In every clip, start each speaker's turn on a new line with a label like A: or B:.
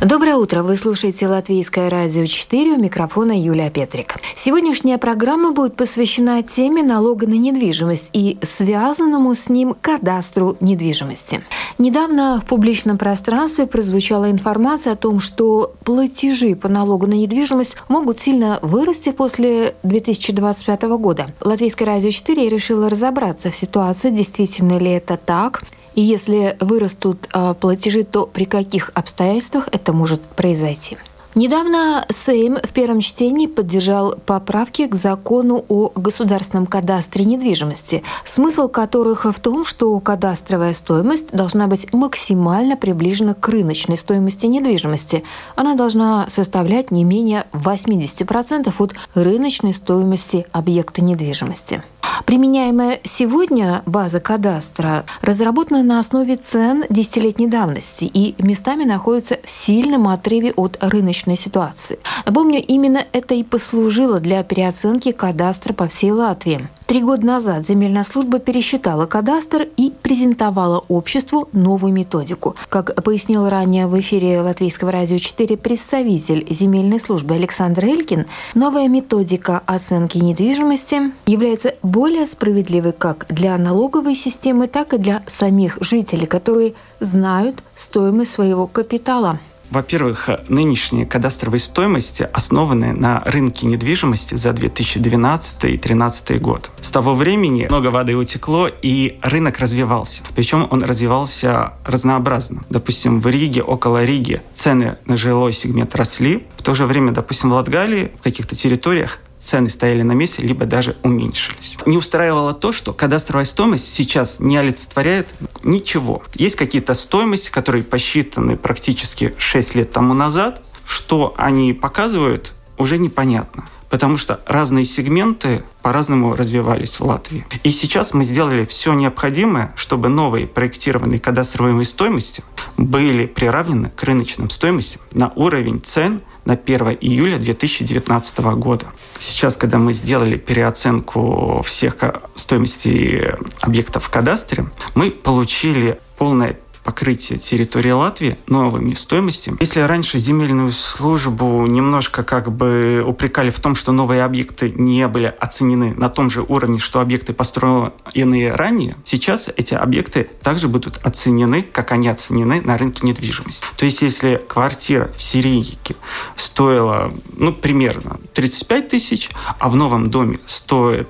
A: Доброе утро! Вы слушаете Латвийское радио 4, у микрофона Юлия Петрик. Сегодняшняя программа будет посвящена теме налога на недвижимость и связанному с ним кадастру недвижимости. Недавно в публичном пространстве прозвучала информация о том, что платежи по налогу на недвижимость могут сильно вырасти после 2025 года. Латвийское радио 4 решило разобраться в ситуации, действительно ли это так, и если вырастут а, платежи, то при каких обстоятельствах это может произойти? Недавно Сейм в первом чтении поддержал поправки к закону о государственном кадастре недвижимости, смысл которых в том, что кадастровая стоимость должна быть максимально приближена к рыночной стоимости недвижимости. Она должна составлять не менее 80% от рыночной стоимости объекта недвижимости. Применяемая сегодня база кадастра разработана на основе цен десятилетней давности и местами находится в сильном отрыве от рыночной ситуации. Напомню, именно это и послужило для переоценки кадастра по всей Латвии. Три года назад земельная служба пересчитала кадастр и презентовала обществу новую методику. Как пояснил ранее в эфире Латвийского радио 4 представитель земельной службы Александр Элькин, новая методика оценки недвижимости является более справедливой как для налоговой системы, так и для самих жителей, которые знают стоимость своего капитала.
B: Во-первых, нынешние кадастровые стоимости основаны на рынке недвижимости за 2012 и 2013 год. С того времени много воды утекло, и рынок развивался. Причем он развивался разнообразно. Допустим, в Риге, около Риги цены на жилой сегмент росли. В то же время, допустим, в Латгалии, в каких-то территориях цены стояли на месте, либо даже уменьшились. Не устраивало то, что кадастровая стоимость сейчас не олицетворяет ничего. Есть какие-то стоимости, которые посчитаны практически 6 лет тому назад. Что они показывают, уже непонятно потому что разные сегменты по-разному развивались в Латвии. И сейчас мы сделали все необходимое, чтобы новые проектированные кадастровые стоимости были приравнены к рыночным стоимостям на уровень цен на 1 июля 2019 года. Сейчас, когда мы сделали переоценку всех стоимостей объектов в кадастре, мы получили полное покрытие территории Латвии новыми стоимостями. Если раньше земельную службу немножко как бы упрекали в том, что новые объекты не были оценены на том же уровне, что объекты построенные ранее, сейчас эти объекты также будут оценены, как они оценены на рынке недвижимости. То есть если квартира в Сирийке стоила, ну, примерно 35 тысяч, а в новом доме стоит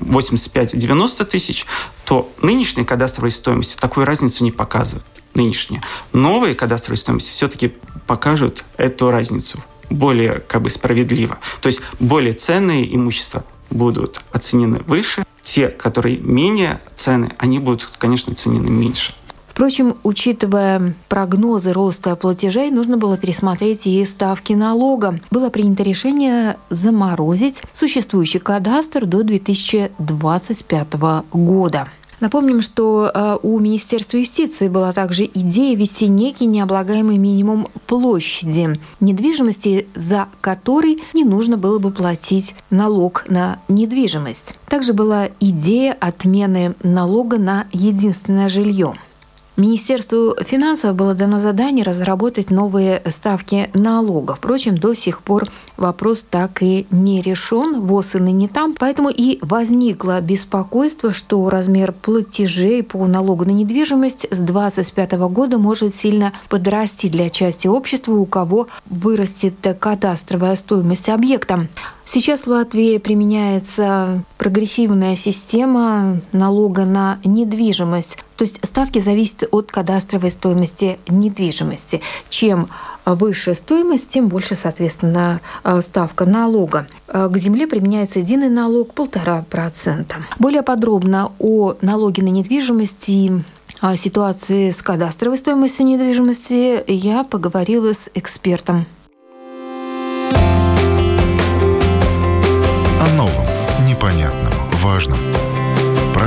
B: 85-90 тысяч, то нынешние кадастровые стоимости такую разницу не показывают нынешние. Новые кадастровые стоимости все-таки покажут эту разницу более как бы справедливо. То есть более ценные имущества будут оценены выше, те, которые менее цены, они будут, конечно, оценены меньше.
A: Впрочем, учитывая прогнозы роста платежей, нужно было пересмотреть и ставки налога. Было принято решение заморозить существующий кадастр до 2025 года. Напомним, что э, у Министерства юстиции была также идея ввести некий необлагаемый минимум площади недвижимости, за который не нужно было бы платить налог на недвижимость. Также была идея отмены налога на единственное жилье. Министерству финансов было дано задание разработать новые ставки налогов. Впрочем, до сих пор вопрос так и не решен, ВОЗ и ныне там, поэтому и возникло беспокойство, что размер платежей по налогу на недвижимость с 2025 года может сильно подрасти для части общества, у кого вырастет кадастровая стоимость объекта. Сейчас в Латвии применяется прогрессивная система налога на недвижимость. То есть ставки зависят от кадастровой стоимости недвижимости. Чем выше стоимость, тем больше, соответственно, ставка налога. К земле применяется единый налог полтора процента. Более подробно о налоге на недвижимость и ситуации с кадастровой стоимостью недвижимости я поговорила с экспертом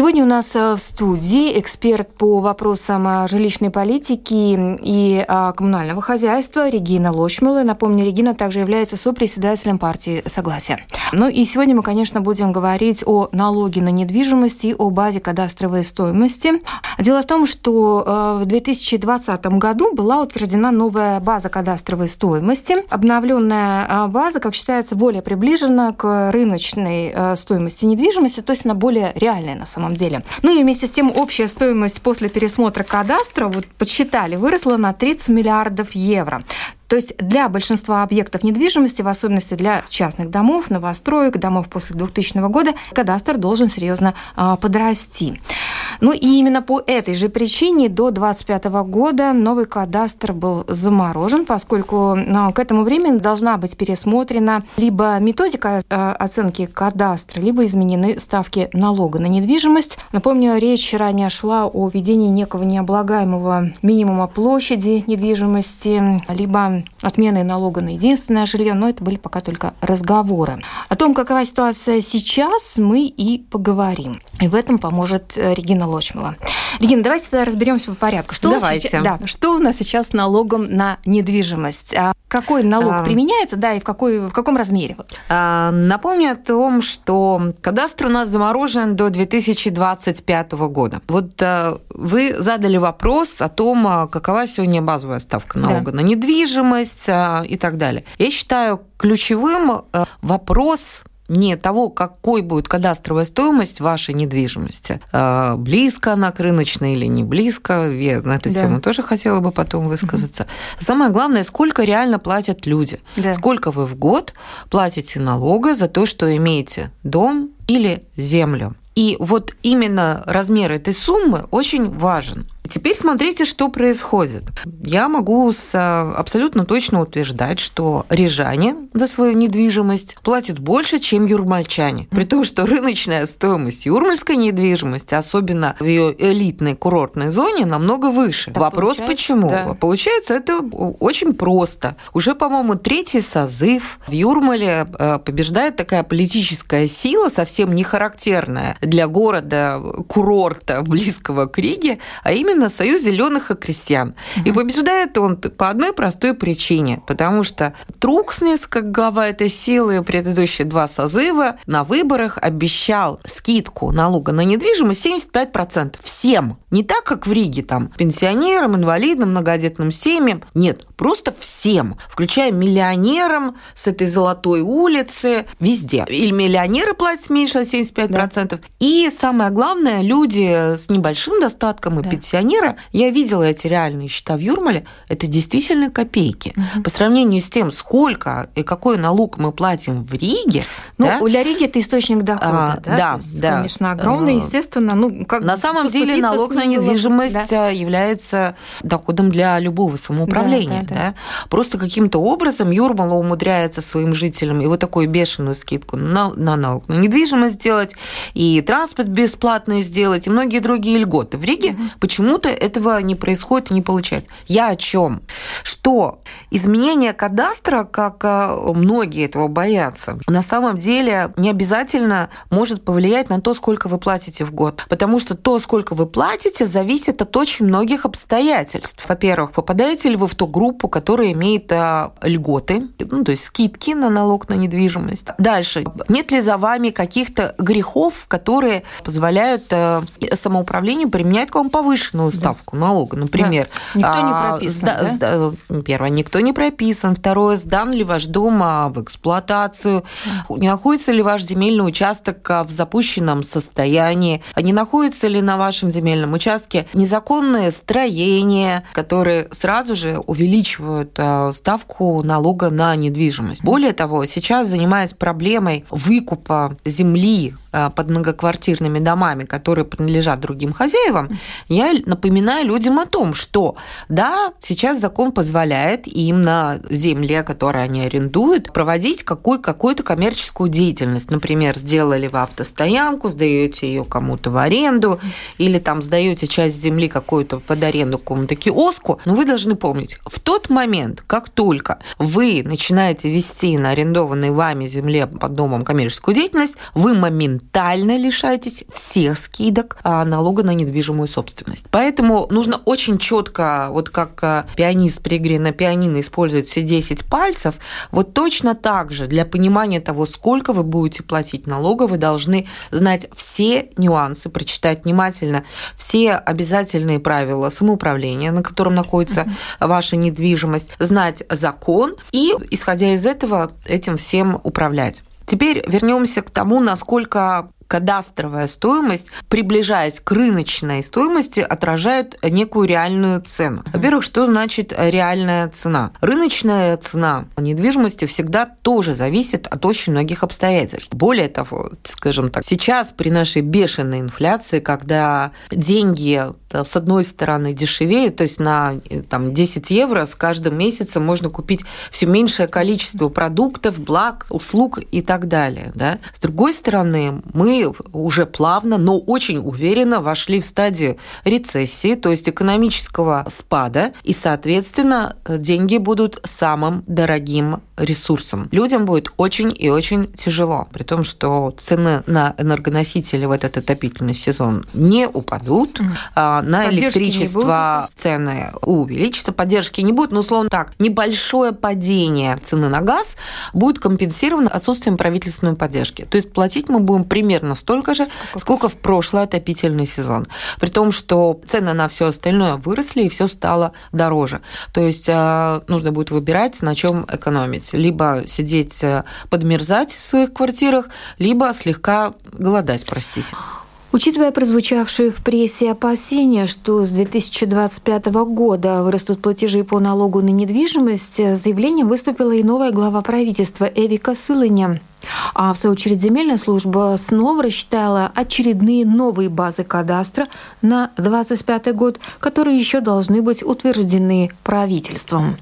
A: Сегодня у нас э, в студии эксперт по вопросам э, жилищной политики и э, коммунального хозяйства Регина Лочмула. Напомню, Регина также является сопредседателем партии «Согласие». Ну и сегодня мы, конечно, будем говорить о налоге на недвижимость и о базе кадастровой стоимости. Дело в том, что в 2020 году была утверждена новая база кадастровой стоимости. Обновленная база, как считается, более приближена к рыночной стоимости недвижимости, то есть она более реальная на самом деле. Ну и вместе с тем общая стоимость после пересмотра кадастра, вот подсчитали, выросла на 30 миллиардов евро. То есть для большинства объектов недвижимости, в особенности для частных домов, новостроек, домов после 2000 года, кадастр должен серьезно а, подрасти. Ну и именно по этой же причине до 2025 года новый кадастр был заморожен, поскольку ну, к этому времени должна быть пересмотрена либо методика а, оценки кадастра, либо изменены ставки налога на недвижимость. Напомню, речь ранее шла о введении некого необлагаемого минимума площади недвижимости, либо отмены налога на единственное жилье, но это были пока только разговоры. О том, какова ситуация сейчас, мы и поговорим. И в этом поможет э, Регина Лочмала. Регина, давайте тогда разберемся по порядку. Что
C: давайте.
A: У нас, да, что у нас сейчас с налогом на недвижимость? А какой налог а, применяется, да, и в, какой, в каком размере?
C: А, напомню о том, что кадастр у нас заморожен до 2025 года. Вот а, вы задали вопрос о том, а, какова сегодня базовая ставка налога да. на недвижимость а, и так далее. Я считаю ключевым а, вопрос не того, какой будет кадастровая стоимость вашей недвижимости. А, близко она к рыночной или не близко, я на эту да. тему тоже хотела бы потом высказаться. Угу. Самое главное, сколько реально платят люди. Да. Сколько вы в год платите налога за то, что имеете дом или землю. И вот именно размер этой суммы очень важен. Теперь смотрите, что происходит. Я могу с, а, абсолютно точно утверждать, что рижане за свою недвижимость платят больше, чем юрмальчане. При том, что рыночная стоимость юрмальской недвижимости, особенно в ее элитной курортной зоне, намного выше. Так Вопрос почему? Да. Получается, это очень просто. Уже, по-моему, третий созыв в Юрмале а, побеждает такая политическая сила, совсем не характерная для города, курорта, близкого к Риге, а именно именно Союз зеленых и крестьян. Угу. И побеждает он по одной простой причине, потому что Трукснес, как глава этой силы, предыдущие два созыва, на выборах обещал скидку налога на недвижимость 75% всем. Не так, как в Риге, там, пенсионерам, инвалидам, многодетным семьям. Нет, просто всем, включая миллионерам с этой золотой улицы, везде. Или миллионеры платят меньше на 75%. Да. И самое главное, люди с небольшим достатком и да. пенсионеры пенсионера, я видела эти реальные счета в Юрмале, это действительно копейки. Угу. По сравнению с тем, сколько и какой налог мы платим в Риге.
A: Ну, да? для Риги это источник дохода, а, да? Да, есть, да. Конечно, огромный, естественно. Ну,
C: как На самом деле налог на недвижимость да. является доходом для любого самоуправления. Да, да, да. Да? Просто каким-то образом Юрмала умудряется своим жителям и вот такую бешеную скидку на, на налог на недвижимость сделать, и транспорт бесплатный сделать, и многие другие льготы. В Риге угу. почему почему-то этого не происходит и не получается. Я о чем? Что изменение кадастра, как а, многие этого боятся, на самом деле не обязательно может повлиять на то, сколько вы платите в год. Потому что то, сколько вы платите, зависит от очень многих обстоятельств. Во-первых, попадаете ли вы в ту группу, которая имеет а, льготы, ну, то есть скидки на налог на недвижимость. Дальше, нет ли за вами каких-то грехов, которые позволяют а, самоуправлению применять к вам повышенную повышенную ставку да. налога, например.
A: Да. Никто не а, прописан, а,
C: да? Сда, первое, никто не прописан. Второе, сдан ли ваш дом а, в эксплуатацию, да. не находится ли ваш земельный участок а, в запущенном состоянии, не находится ли на вашем земельном участке незаконное строение, которые сразу же увеличивают ставку налога на недвижимость. Более того, сейчас занимаясь проблемой выкупа земли под многоквартирными домами, которые принадлежат другим хозяевам, я напоминаю людям о том, что да, сейчас закон позволяет им на земле, которую они арендуют, проводить какой, какую-то коммерческую деятельность. Например, сделали вы автостоянку, сдаете ее кому-то в аренду, или там сдаете часть земли какую-то под аренду какому-то киоску. Но вы должны помнить, в тот момент, как только вы начинаете вести на арендованной вами земле под домом коммерческую деятельность, вы моментально моментально лишаетесь всех скидок а, налога на недвижимую собственность. Поэтому нужно очень четко, вот как а, пианист при игре на пианино использует все 10 пальцев, вот точно так же для понимания того, сколько вы будете платить налога, вы должны знать все нюансы, прочитать внимательно все обязательные правила самоуправления, на котором находится ваша недвижимость, знать закон и, исходя из этого, этим всем управлять. Теперь вернемся к тому, насколько кадастровая стоимость, приближаясь к рыночной стоимости, отражает некую реальную цену. Во-первых, что значит реальная цена? Рыночная цена недвижимости всегда тоже зависит от очень многих обстоятельств. Более того, скажем так, сейчас при нашей бешеной инфляции, когда деньги с одной стороны дешевеют, то есть на там, 10 евро с каждым месяцем можно купить все меньшее количество продуктов, благ, услуг и так далее. Да? С другой стороны, мы уже плавно, но очень уверенно вошли в стадию рецессии, то есть экономического спада, и, соответственно, деньги будут самым дорогим ресурсом. Людям будет очень и очень тяжело, при том, что цены на энергоносители в этот отопительный сезон не упадут, mm. а на поддержки электричество цены увеличатся, поддержки не будет, но условно так, небольшое падение цены на газ будет компенсировано отсутствием правительственной поддержки. То есть платить мы будем примерно столько же, сколько, сколько в прошлый отопительный сезон. При том, что цены на все остальное выросли и все стало дороже. То есть а, нужно будет выбирать, на чем экономить либо сидеть э, подмерзать в своих квартирах, либо слегка голодать, простите.
A: Учитывая прозвучавшие в прессе опасения, что с 2025 года вырастут платежи по налогу на недвижимость, с заявлением выступила и новая глава правительства Эвика Сылыня. А в свою очередь земельная служба снова рассчитала очередные новые базы кадастра на 2025 год, которые еще должны быть утверждены правительством.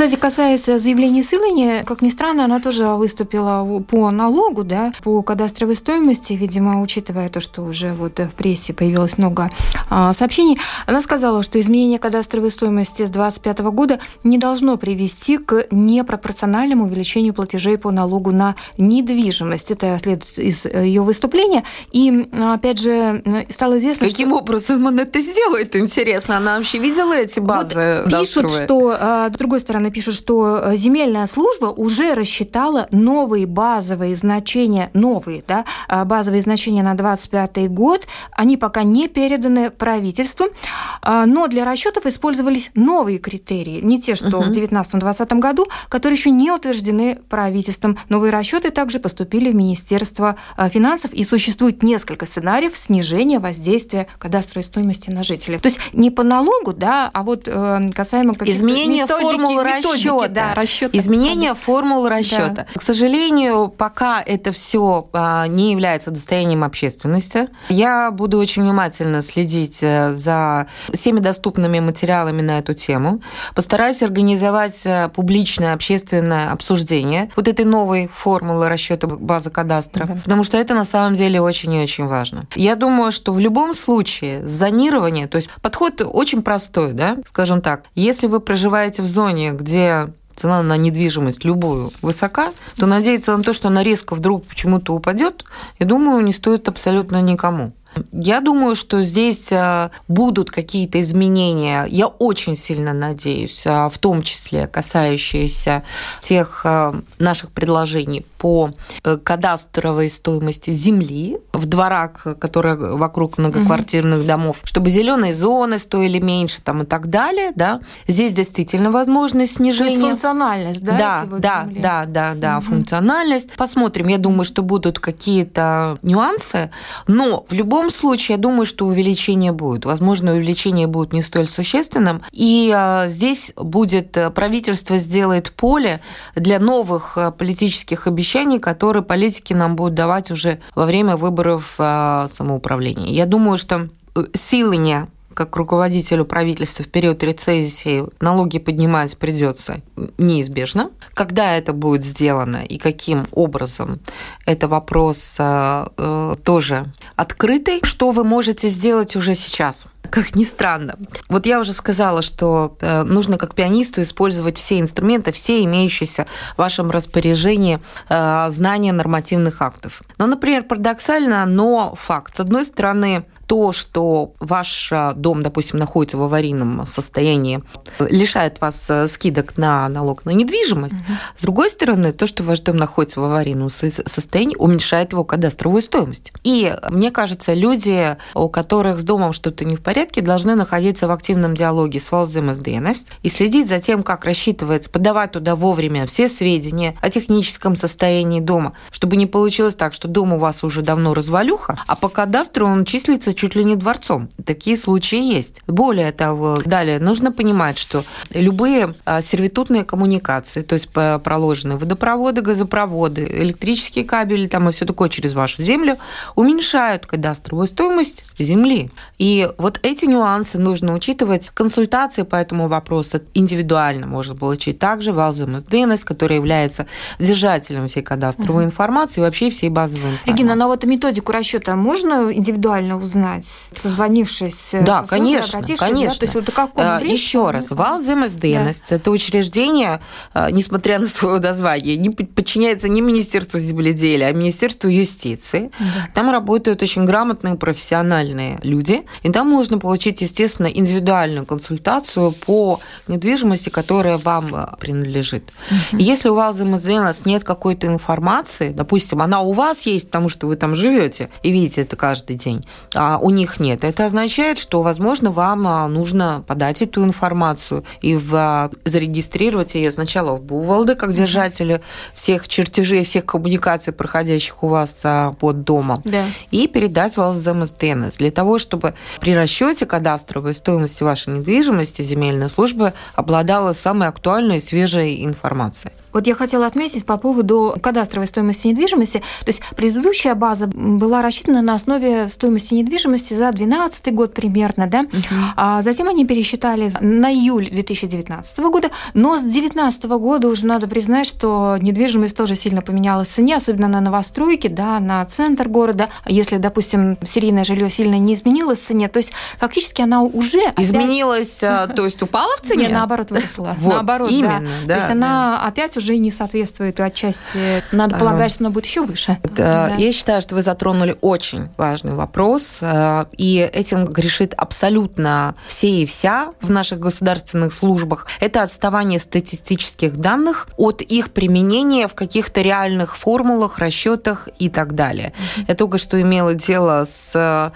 A: Кстати, касаясь заявления Сылани, как ни странно, она тоже выступила по налогу, да, по кадастровой стоимости, видимо, учитывая то, что уже вот в прессе появилось много а, сообщений, она сказала, что изменение кадастровой стоимости с 2025 года не должно привести к непропорциональному увеличению платежей по налогу на недвижимость. Это следует из ее выступления. И, опять же, стало известно,
C: Каким что... образом она это сделает, интересно? Она вообще видела эти базы?
A: Вот пишут, что, а, с другой стороны, пишут, что э, земельная служба уже рассчитала новые базовые значения, новые да, а, базовые значения на 2025 год. Они пока не переданы правительству, а, но для расчетов использовались новые критерии, не те, что uh-huh. в 2019-2020 году, которые еще не утверждены правительством. Новые расчеты также поступили в Министерство а, финансов, и существует несколько сценариев снижения воздействия кадастровой стоимости на жителей. То есть не по налогу, да, а вот э, касаемо каких-то
C: изменения формулы расчета, да, расчета. изменение формул расчета. Да. К сожалению, пока это все а, не является достоянием общественности, я буду очень внимательно следить э, за всеми доступными материалами на эту тему. Постараюсь организовать э, публичное общественное обсуждение вот этой новой формулы расчета базы кадастра, угу. потому что это на самом деле очень и очень важно. Я думаю, что в любом случае зонирование, то есть подход очень простой, да, скажем так, если вы проживаете в зоне, где цена на недвижимость любую высока, то надеяться на то, что она резко вдруг почему-то упадет, я думаю, не стоит абсолютно никому. Я думаю, что здесь а, будут какие-то изменения. Я очень сильно надеюсь, а, в том числе касающиеся тех а, наших предложений по э, кадастровой стоимости земли в дворах, которые вокруг многоквартирных домов, чтобы зеленые зоны стоили меньше там и так далее, да. Здесь действительно возможность снижения. То
A: есть функциональность, да?
C: Да, вот да, земли? да, да, да, угу. функциональность. Посмотрим. Я думаю, что будут какие-то нюансы, но в любом случае, я думаю, что увеличение будет. Возможно, увеличение будет не столь существенным. И а, здесь будет э, правительство сделает поле для новых э, политических обещаний, которые политики нам будут давать уже во время выборов а, самоуправления. Я думаю, что э, силы как руководителю правительства в период рецессии налоги поднимать придется неизбежно. Когда это будет сделано и каким образом, это вопрос э, тоже открытый. Что вы можете сделать уже сейчас? как ни странно. Вот я уже сказала, что э, нужно как пианисту использовать все инструменты, все имеющиеся в вашем распоряжении э, знания нормативных актов. Ну, например, парадоксально, но факт. С одной стороны, то, что ваш э, дом, допустим, находится в аварийном состоянии, лишает вас э, скидок на налог на недвижимость. Угу. С другой стороны, то, что ваш дом находится в аварийном состоянии, уменьшает его кадастровую стоимость. И мне кажется, люди, у которых с домом что-то не в порядке, должны находиться в активном диалоге с ВАЛЗМСДНС и следить за тем, как рассчитывается, подавать туда вовремя все сведения о техническом состоянии дома, чтобы не получилось так, что дом у вас уже давно развалюха, а по кадастру он числится чуть ли не дворцом. Такие случаи есть. Более того, далее нужно понимать, что любые а, сервитутные коммуникации, то есть проложенные водопроводы, газопроводы, электрические кабели там и все такое через вашу землю, уменьшают кадастровую стоимость земли. И вот эти нюансы нужно учитывать. Консультации по этому вопросу индивидуально можно получить также в АЛЗМСДНС, который является держателем всей кадастровой угу. информации и вообще всей базовой информации.
A: Регина, но вот методику расчета можно индивидуально узнать? Узнать, созвонившись
C: да, со конечно, конечно. Да? То есть вот каком а, Еще раз, ВАЛ ЗМСДНС да. – это учреждение, а, несмотря на свое название, не подчиняется не Министерству земледелия, а Министерству юстиции. Да. Там работают очень грамотные профессиональные люди, и там можно получить, естественно, индивидуальную консультацию по недвижимости, которая вам принадлежит. Угу. если у ВАЛ ЗМСДНС нет какой-то информации, допустим, она у вас есть, потому что вы там живете и видите это каждый день, а у них нет. Это означает, что, возможно, вам а, нужно подать эту информацию и в, а, зарегистрировать ее сначала в Бувалде, как держателя всех чертежей, всех коммуникаций, проходящих у вас а, под домом, да. и передать в МСДНС для того, чтобы при расчете кадастровой стоимости вашей недвижимости земельная служба обладала самой актуальной и свежей информацией.
A: Вот я хотела отметить по поводу кадастровой стоимости недвижимости. То есть предыдущая база была рассчитана на основе стоимости недвижимости за 2012 год примерно, да? Угу. А затем они пересчитали на июль 2019 года, но с 2019 года уже надо признать, что недвижимость тоже сильно поменялась в цене, особенно на новостройки, да, на центр города. Если, допустим, серийное жилье сильно не изменилось в цене, то есть фактически она уже
C: изменилась, опять... то есть упала в цене?
A: Нет, наоборот выросла.
C: Вот, наоборот, именно, да.
A: да. То есть она опять уже не соответствует отчасти. Надо полагать, что она будет еще выше.
C: Да. Я считаю, что вы затронули очень важный вопрос, э, и этим грешит абсолютно все и вся в наших государственных службах. Это отставание статистических данных от их применения в каких-то реальных формулах, расчетах и так далее. Я только что имела дело с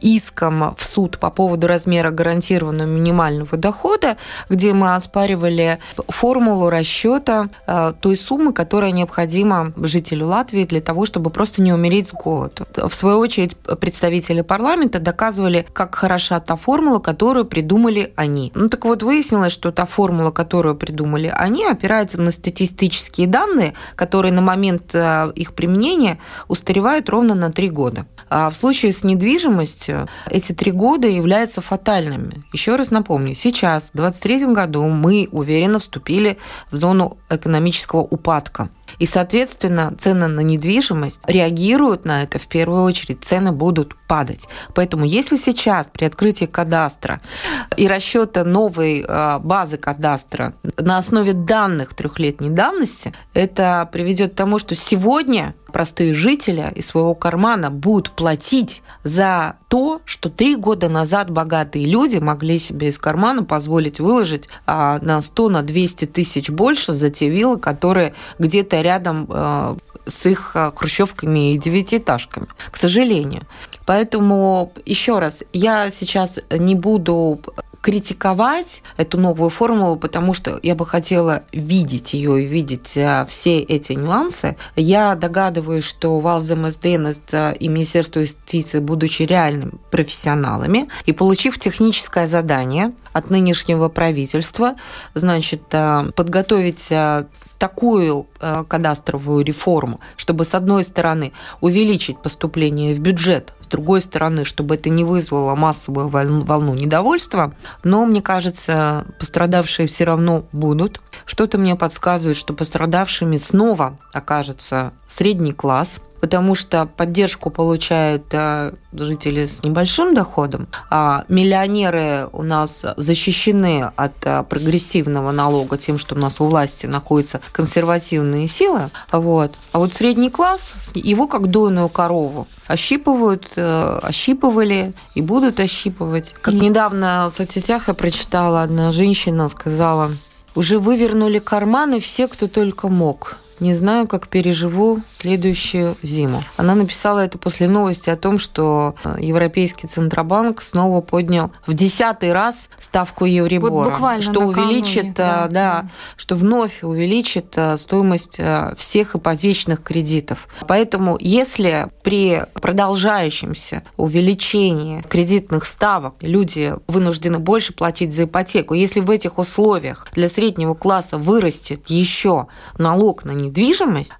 C: иском в суд по поводу размера гарантированного минимального дохода, где мы оспаривали формулу расчета Э, той суммы, которая необходима жителю Латвии для того, чтобы просто не умереть с голоду. В свою очередь, представители парламента доказывали, как хороша та формула, которую придумали они. Ну так вот, выяснилось, что та формула, которую придумали они, опирается на статистические данные, которые на момент э, их применения устаревают ровно на три года. А в случае с недвижимостью эти три года являются фатальными. Еще раз напомню, сейчас, в 2023 году, мы уверенно вступили в зону экономического упадка. И, соответственно, цены на недвижимость реагируют на это в первую очередь, цены будут падать. Поэтому если сейчас при открытии кадастра и расчета новой э, базы кадастра на основе данных трехлетней давности, это приведет к тому, что сегодня простые жители из своего кармана будут платить за то, что три года назад богатые люди могли себе из кармана позволить выложить а, на 100, на 200 тысяч больше за те виллы, которые где-то рядом а, с их а, хрущевками и девятиэтажками, к сожалению. Поэтому еще раз, я сейчас не буду критиковать эту новую формулу, потому что я бы хотела видеть ее и видеть э, все эти нюансы. Я догадываюсь, что ВАЛЗ МСДНС и Министерство юстиции, будучи реальными профессионалами и получив техническое задание от нынешнего правительства, значит, э, подготовить э, такую э, кадастровую реформу, чтобы, с одной стороны, увеличить поступление в бюджет, другой стороны, чтобы это не вызвало массовую волну недовольства, но, мне кажется, пострадавшие все равно будут. Что-то мне подсказывает, что пострадавшими снова окажется средний класс – потому что поддержку получают э, жители с небольшим доходом, а миллионеры у нас защищены от э, прогрессивного налога тем, что у нас у власти находятся консервативные силы. Вот. А вот средний класс, его как дойную корову ощипывают, э, ощипывали и будут ощипывать. Как недавно в соцсетях я прочитала, одна женщина сказала, уже вывернули карманы все, кто только мог. Не знаю, как переживу следующую зиму. Она написала это после новости о том, что э, Европейский Центробанк снова поднял в десятый раз ставку Евробора.
A: Вот буквально
C: что увеличит,
A: да,
C: да, да, что вновь увеличит э, стоимость э, всех ипотечных кредитов. Поэтому если при продолжающемся увеличении кредитных ставок люди вынуждены больше платить за ипотеку, если в этих условиях для среднего класса вырастет еще налог на недвижимость,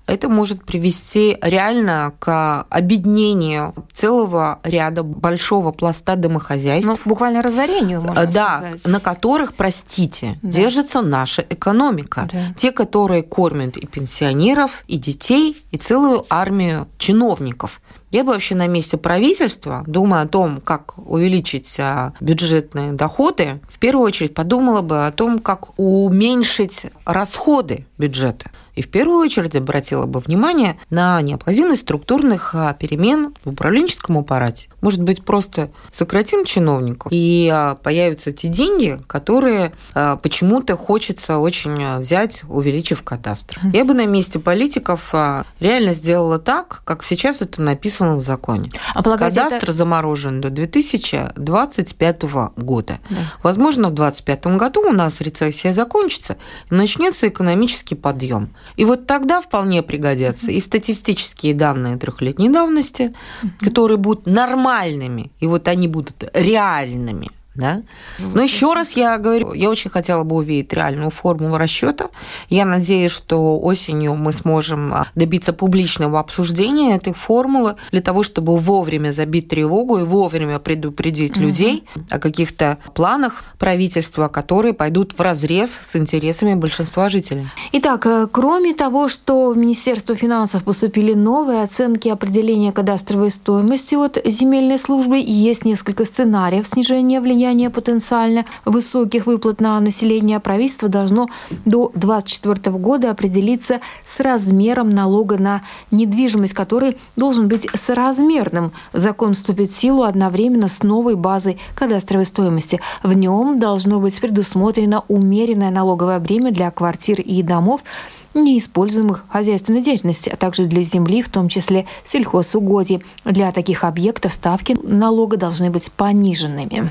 C: это может привести реально к обеднению целого ряда большого пласта домохозяйств.
A: Ну, буквально разорению, можно
C: да,
A: сказать.
C: на которых, простите,
A: Да.
C: держится наша экономика.
A: Да.
C: Те, которые кормят и пенсионеров, и детей, и целую армию чиновников. Я бы вообще на месте правительства, думая о том, как увеличить а, бюджетные доходы, в первую очередь подумала бы о том, как уменьшить расходы бюджета. И в первую очередь обратила бы внимание на необходимость структурных а, перемен в управленческом аппарате. Может быть, просто сократим чиновников, и а, появятся те деньги, которые а, почему-то хочется очень взять, увеличив кадастр. Я бы на месте политиков реально сделала так, как сейчас это написано в законе.
A: А полагаете, это-
C: Кадастр заморожен до 2025 года.
A: Да.
C: Возможно, в 2025 году у нас рецессия закончится, и начнется экономический подъем. И вот тогда вполне пригодятся и статистические данные трехлетней давности, которые будут нормальными, и вот они будут реальными. Да? Но еще раз я говорю, я очень хотела бы увидеть реальную формулу расчета. Я надеюсь, что осенью мы сможем а, добиться публичного обсуждения этой формулы для того, чтобы вовремя забить тревогу и вовремя предупредить людей о каких-то планах правительства, которые пойдут в разрез с интересами большинства жителей.
A: Итак, э, кроме того, что в Министерство финансов поступили новые оценки определения кадастровой стоимости от земельной службы, и есть несколько сценариев снижения влияния потенциально высоких выплат на население, правительство должно до 2024 года определиться с размером налога на недвижимость, который должен быть соразмерным. Закон вступит в силу одновременно с новой базой кадастровой стоимости. В нем должно быть предусмотрено умеренное налоговое бремя для квартир и домов, неиспользуемых хозяйственной деятельности, а также для земли, в том числе сельхозугодий. Для таких объектов ставки налога должны быть пониженными.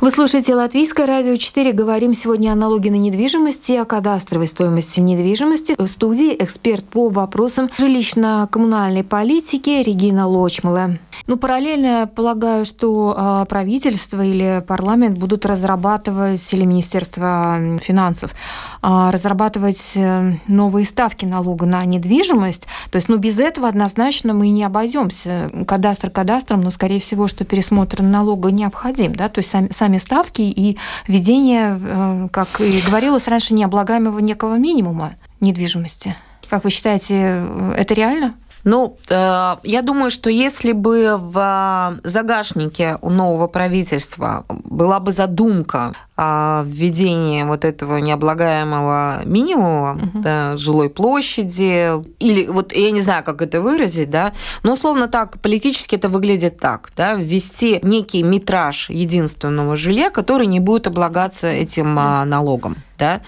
A: Вы слушаете Латвийское радио 4. Говорим сегодня о налоге на недвижимость и о кадастровой стоимости недвижимости. В студии эксперт по вопросам жилищно-коммунальной политики Регина Лочмала. Ну, параллельно, полагаю, что а, правительство или парламент будут разрабатывать, или Министерство финансов, а, разрабатывать э, новые ставки налога на недвижимость. То есть, ну, без этого однозначно мы не обойдемся. Кадастр кадастром, но, скорее всего, что пересмотр налога необходим. Да? То есть, сами, сами ставки и введение, э, как и говорилось раньше, необлагаемого некого минимума недвижимости. Как вы считаете, э, это реально?
C: Ну, э, я думаю, что если бы в загашнике у нового правительства была бы задумка о введении вот этого необлагаемого минимума
A: Мгм.
C: да, жилой площади, или вот я не знаю, как это выразить, да, но условно так, политически это выглядит так, да, ввести некий метраж единственного жилья, который не будет облагаться этим а, налогом, да,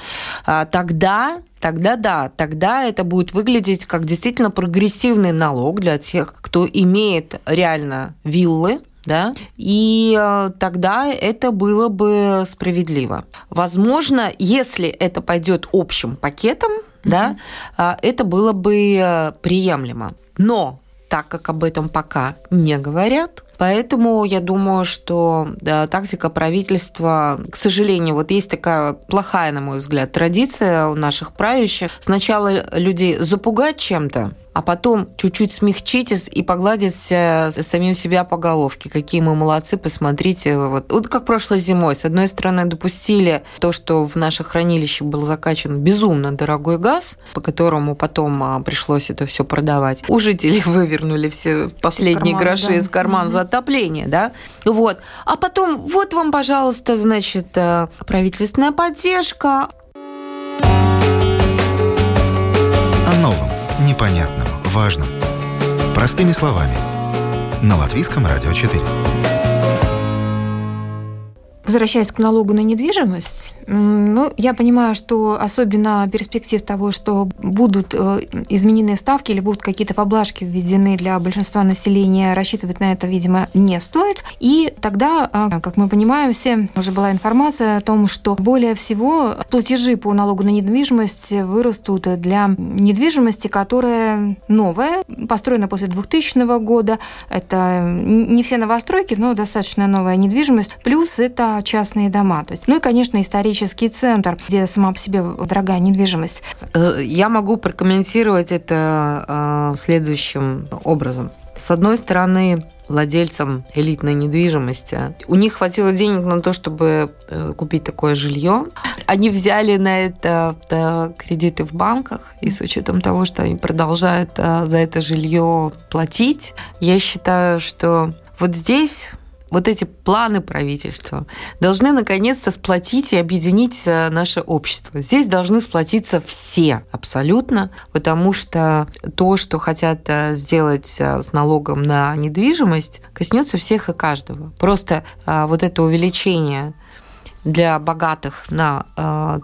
C: А, тогда Тогда да, тогда это будет выглядеть как действительно прогрессивный налог для тех, кто имеет реально виллы, да, и э, тогда это было бы справедливо. Возможно, если это пойдет общим пакетом, да, а, это было бы э, приемлемо. Но так как об этом пока не говорят, Поэтому я думаю, что да, тактика правительства, к сожалению, вот есть такая плохая, на мой взгляд, традиция у наших правящих. Сначала людей запугать чем-то, а потом чуть-чуть смягчитесь и погладить самим себя по головке. Какие мы молодцы, посмотрите. Вот, вот как прошлой зимой. С одной стороны, допустили то, что в наше хранилище был закачан безумно дорогой газ, по которому потом а, пришлось это все продавать. У жителей вывернули все последние карман, гроши да. из кармана за отопление, да? Вот. А потом, вот вам, пожалуйста, значит, э, правительственная поддержка.
D: О новом, непонятном, важном. Простыми словами. На Латвийском радио 4.
A: Возвращаясь к налогу на недвижимость, ну, я понимаю, что особенно перспектив того, что будут э, изменены ставки или будут какие-то поблажки введены для большинства населения, рассчитывать на это, видимо, не стоит. И тогда, а, как мы понимаем, все уже была информация о том, что более всего платежи по налогу на недвижимость вырастут для недвижимости, которая новая, построена после 2000 года. Это не все новостройки, но достаточно новая недвижимость. Плюс это частные дома. То есть, ну и, конечно, исторический центр, где сама по себе дорогая недвижимость.
C: Э, я могу прокомментировать это э, следующим образом. С одной стороны, владельцам элитной недвижимости. У них хватило денег на то, чтобы э, купить такое жилье. Они взяли на это да, кредиты в банках, и с учетом того, что они продолжают за это жилье платить, я считаю, что вот здесь вот эти планы правительства должны наконец-то сплотить и объединить э, наше общество. Здесь должны сплотиться все абсолютно, потому что то, что хотят э, сделать э, с налогом на недвижимость, коснется всех и каждого. Просто вот это увеличение для богатых на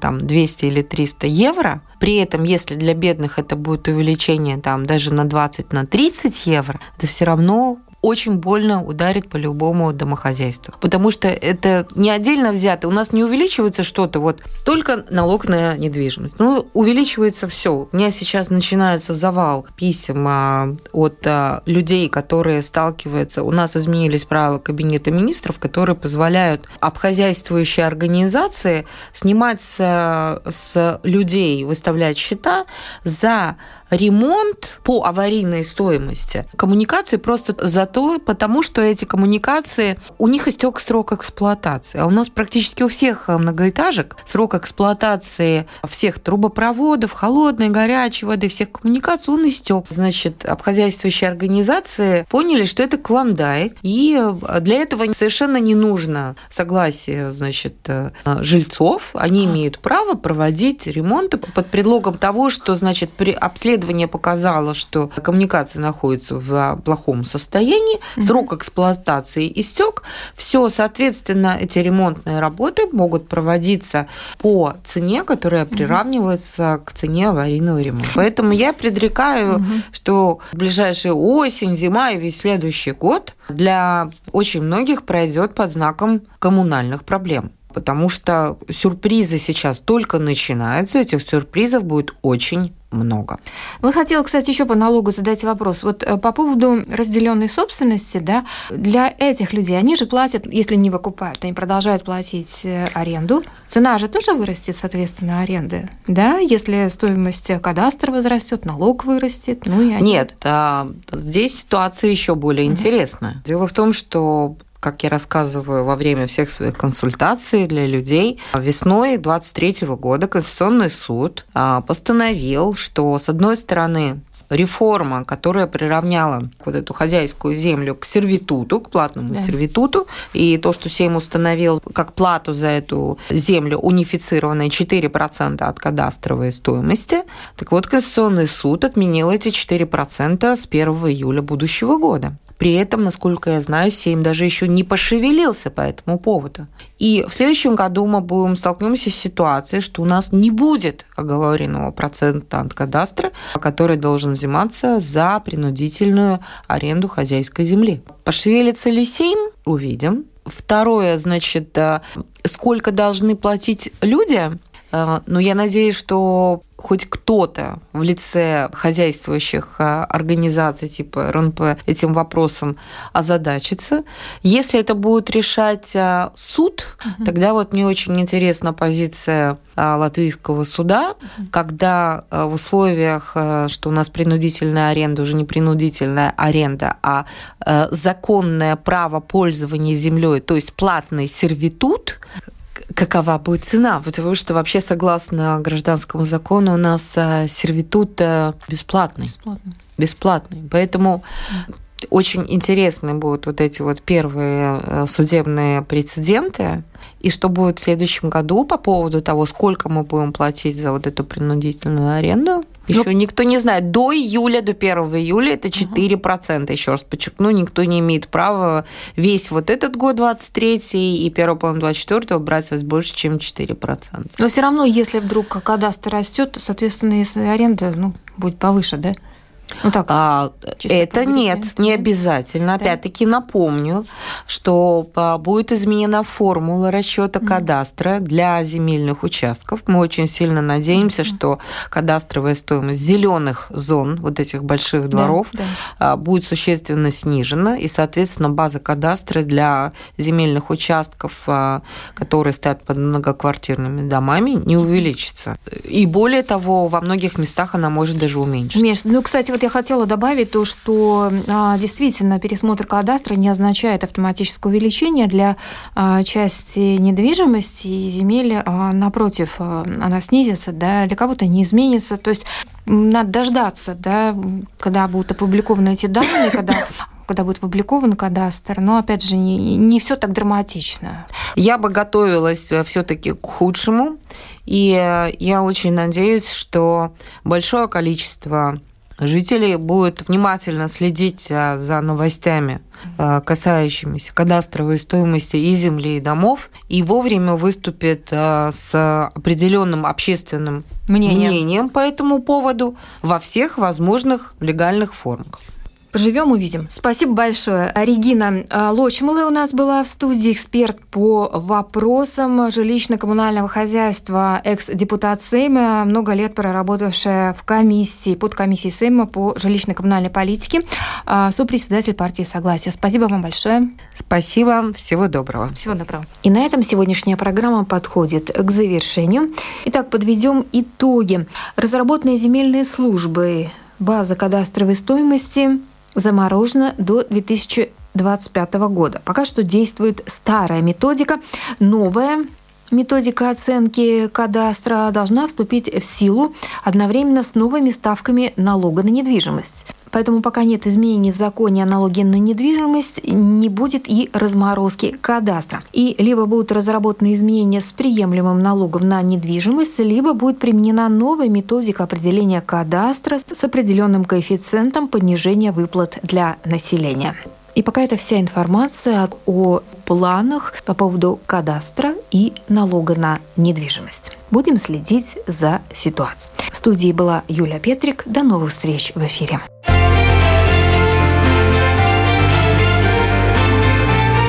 C: там 200 или 300 евро. При этом, если для бедных это будет увеличение там даже на 20, на 30 евро, это все равно очень больно ударит по любому домохозяйству. Потому что это не отдельно взято. У нас не увеличивается что-то, вот только налог на недвижимость. Ну, увеличивается все. У меня сейчас начинается завал писем а, от а, людей, которые сталкиваются. У нас изменились правила Кабинета министров, которые позволяют обхозяйствующие организации снимать с, с людей, выставлять счета за ремонт по аварийной стоимости коммуникации просто за то, потому что эти коммуникации, у них истек срок эксплуатации. А у нас практически у всех многоэтажек срок эксплуатации всех трубопроводов, холодной, горячей воды, всех коммуникаций, он истек. Значит, обхозяйствующие организации поняли, что это клондайк, и для этого совершенно не нужно согласие, значит, жильцов. Они имеют право проводить ремонты под предлогом того, что, значит, при обследовании исследование показало, что коммуникация находится в плохом состоянии, срок эксплуатации истек, все, соответственно, эти ремонтные работы могут проводиться по цене, которая приравнивается к цене аварийного ремонта. Поэтому я предрекаю, что в ближайшую осень, зима и весь следующий год для очень многих пройдет под знаком коммунальных проблем. Потому что сюрпризы сейчас только начинаются, этих сюрпризов будет очень много.
A: Вы хотела, кстати, еще по налогу задать вопрос. Вот э, по поводу разделенной собственности, да, для этих людей, они же платят, если не выкупают, они продолжают платить э, аренду. Цена же тоже вырастет, соответственно, аренды, да, если стоимость кадастра возрастет, налог вырастет, ну и
C: они... Нет, а, здесь ситуация еще более угу. интересная. Дело в том, что как я рассказываю во время всех своих консультаций для людей, весной 23 года Конституционный суд а, постановил, что, с одной стороны, реформа, которая приравняла вот эту хозяйскую землю к сервитуту, к платному да. сервитуту, и то, что Сейм установил как плату за эту землю унифицированные 4% от кадастровой стоимости, так вот Конституционный суд отменил эти 4% с 1 июля будущего года. При этом, насколько я знаю, Сейм даже еще не пошевелился по этому поводу. И в следующем году мы будем столкнемся с ситуацией, что у нас не будет оговоренного процента от кадастра, который должен взиматься за принудительную аренду хозяйской земли. Пошевелится ли Сейм? Увидим. Второе, значит, э, сколько должны платить люди? Э, но я надеюсь, что хоть кто-то в лице хозяйствующих э, организаций типа РНП этим вопросом озадачится. Если это будет решать э, суд, угу. тогда вот мне очень интересна позиция латвийского суда, угу. когда в условиях, что у нас принудительная аренда, уже не принудительная аренда, а законное право пользования землей, то есть платный сервитут, какова будет цена, потому что вообще согласно гражданскому закону у нас э, сервитут э, бесплатный. Бесплатный. Бесплатный. Поэтому очень интересны будут вот эти вот первые э, судебные прецеденты, и что будет в следующем году по поводу того, сколько мы будем платить за вот эту принудительную аренду. Еще ну, никто не знает. До июля, до 1 июля это 4%. Угу. Еще раз подчеркну, никто не имеет права весь вот этот год, 23 и первый план 24 брать вас больше, чем 4%.
A: Но все равно, если вдруг кадастр растет, то, соответственно, если аренда ну, будет повыше, да?
C: Ну так, а, это нет, не обязательно. Да. Опять-таки напомню, что а, будет изменена формула расчета mm. кадастра для земельных участков. Мы очень сильно надеемся, mm. что кадастровая стоимость зеленых зон, вот этих больших дворов, да, да. будет существенно снижена, и, соответственно, база кадастра для земельных участков, а, которые стоят под многоквартирными домами, не увеличится. И более того, во многих местах она может даже уменьшиться.
A: Миш, ну, кстати, вот я хотела добавить то, что а, действительно пересмотр кадастра не означает автоматическое увеличение для а, части недвижимости и земель, а, напротив, она снизится, да, для кого-то не изменится. То есть надо дождаться, да, когда будут опубликованы эти данные, когда когда будет опубликован кадастр, но опять же не, не все так драматично.
C: Я бы готовилась все-таки к худшему, и я очень надеюсь, что большое количество жители будут внимательно следить а, за новостями, а, касающимися кадастровой стоимости и земли, и домов, и вовремя выступят а, с определенным общественным мнением, мнением по этому поводу во всех возможных легальных формах.
A: Поживем, увидим. Спасибо большое. Регина э, Лочмала у нас была в студии, эксперт по вопросам жилищно-коммунального хозяйства, экс-депутат Сейма, много лет проработавшая в комиссии, под комиссией Сейма по жилищно-коммунальной политике, э, сопредседатель партии Согласия. Спасибо вам большое.
C: Спасибо. Всего доброго.
A: Всего доброго. И на этом сегодняшняя программа подходит к завершению. Итак, подведем итоги. Разработанные земельные службы база кадастровой стоимости заморожена до 2025 года. Пока что действует старая методика, новая Методика оценки кадастра должна вступить в силу одновременно с новыми ставками налога на недвижимость. Поэтому пока нет изменений в законе о налоге на недвижимость, не будет и разморозки кадастра. И либо будут разработаны изменения с приемлемым налогом на недвижимость, либо будет применена новая методика определения кадастра с определенным коэффициентом понижения выплат для населения. И пока это вся информация о планах по поводу кадастра и налога на недвижимость. Будем следить за ситуацией. В студии была Юля Петрик. До новых встреч в эфире.